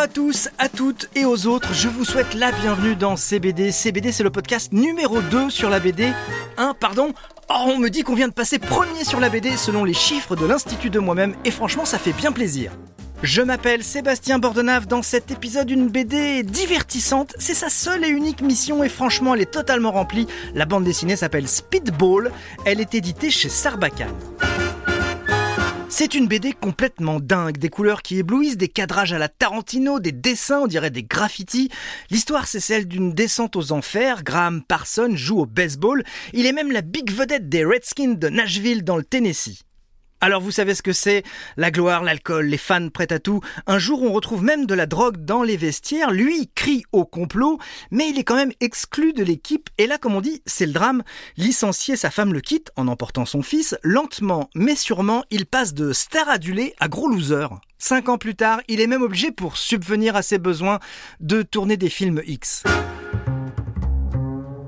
à tous, à toutes et aux autres, je vous souhaite la bienvenue dans CBD. CBD c'est le podcast numéro 2 sur la BD. 1, pardon Oh, on me dit qu'on vient de passer premier sur la BD selon les chiffres de l'Institut de moi-même et franchement ça fait bien plaisir. Je m'appelle Sébastien Bordenave, dans cet épisode une BD divertissante, c'est sa seule et unique mission et franchement elle est totalement remplie. La bande dessinée s'appelle Speedball, elle est éditée chez Sarbacane. C'est une BD complètement dingue, des couleurs qui éblouissent, des cadrages à la Tarantino, des dessins, on dirait des graffitis. L'histoire, c'est celle d'une descente aux enfers. Graham Parson joue au baseball. Il est même la big vedette des Redskins de Nashville dans le Tennessee. Alors vous savez ce que c'est La gloire, l'alcool, les fans prêts à tout. Un jour on retrouve même de la drogue dans les vestiaires. Lui crie au complot, mais il est quand même exclu de l'équipe. Et là, comme on dit, c'est le drame. Licencié, sa femme le quitte en emportant son fils. Lentement, mais sûrement, il passe de star adulé à gros loser. Cinq ans plus tard, il est même obligé pour subvenir à ses besoins de tourner des films X.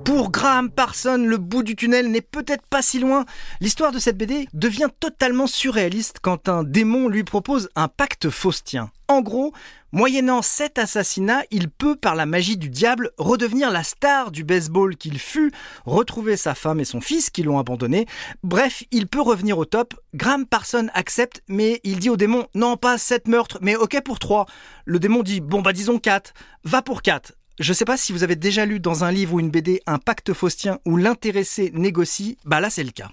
Pour Graham Parson, le bout du tunnel n'est peut-être pas si loin. L'histoire de cette BD devient totalement surréaliste quand un démon lui propose un pacte faustien. En gros, moyennant sept assassinats, il peut, par la magie du diable, redevenir la star du baseball qu'il fut, retrouver sa femme et son fils qui l'ont abandonné. Bref, il peut revenir au top. Graham Parson accepte, mais il dit au démon, non pas sept meurtres, mais ok pour trois. Le démon dit, bon bah disons quatre. Va pour quatre. Je sais pas si vous avez déjà lu dans un livre ou une BD un pacte faustien où l'intéressé négocie, bah là c'est le cas.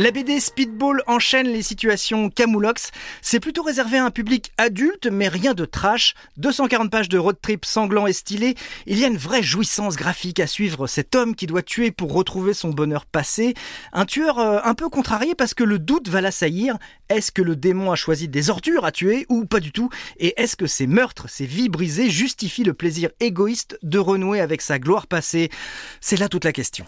La BD Speedball enchaîne les situations camoulox. C'est plutôt réservé à un public adulte, mais rien de trash. 240 pages de road trip sanglant et stylé. Il y a une vraie jouissance graphique à suivre cet homme qui doit tuer pour retrouver son bonheur passé. Un tueur euh, un peu contrarié parce que le doute va l'assaillir. Est-ce que le démon a choisi des ordures à tuer ou pas du tout? Et est-ce que ces meurtres, ces vies brisées justifient le plaisir égoïste de renouer avec sa gloire passée? C'est là toute la question.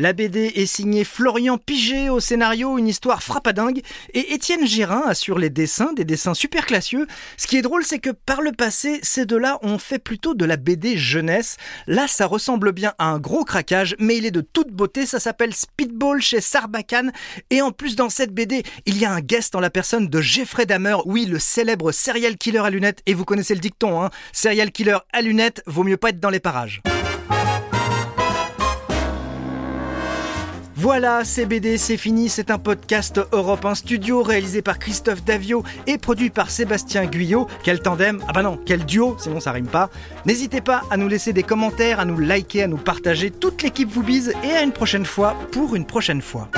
La BD est signée Florian Piget au scénario, une histoire frappadingue, et Étienne Gérin assure les dessins, des dessins super classieux. Ce qui est drôle, c'est que par le passé, ces deux-là ont fait plutôt de la BD jeunesse. Là, ça ressemble bien à un gros craquage, mais il est de toute beauté, ça s'appelle Speedball chez Sarbacane, et en plus dans cette BD, il y a un guest en la personne de Jeffrey Dahmer, oui, le célèbre serial killer à lunettes, et vous connaissez le dicton, hein, serial killer à lunettes, vaut mieux pas être dans les parages. Voilà, CBD, c'est fini. C'est un podcast Europe 1 Studio réalisé par Christophe Davio et produit par Sébastien Guyot. Quel tandem Ah bah non, quel duo, sinon ça rime pas. N'hésitez pas à nous laisser des commentaires, à nous liker, à nous partager. Toute l'équipe vous bise et à une prochaine fois pour une prochaine fois.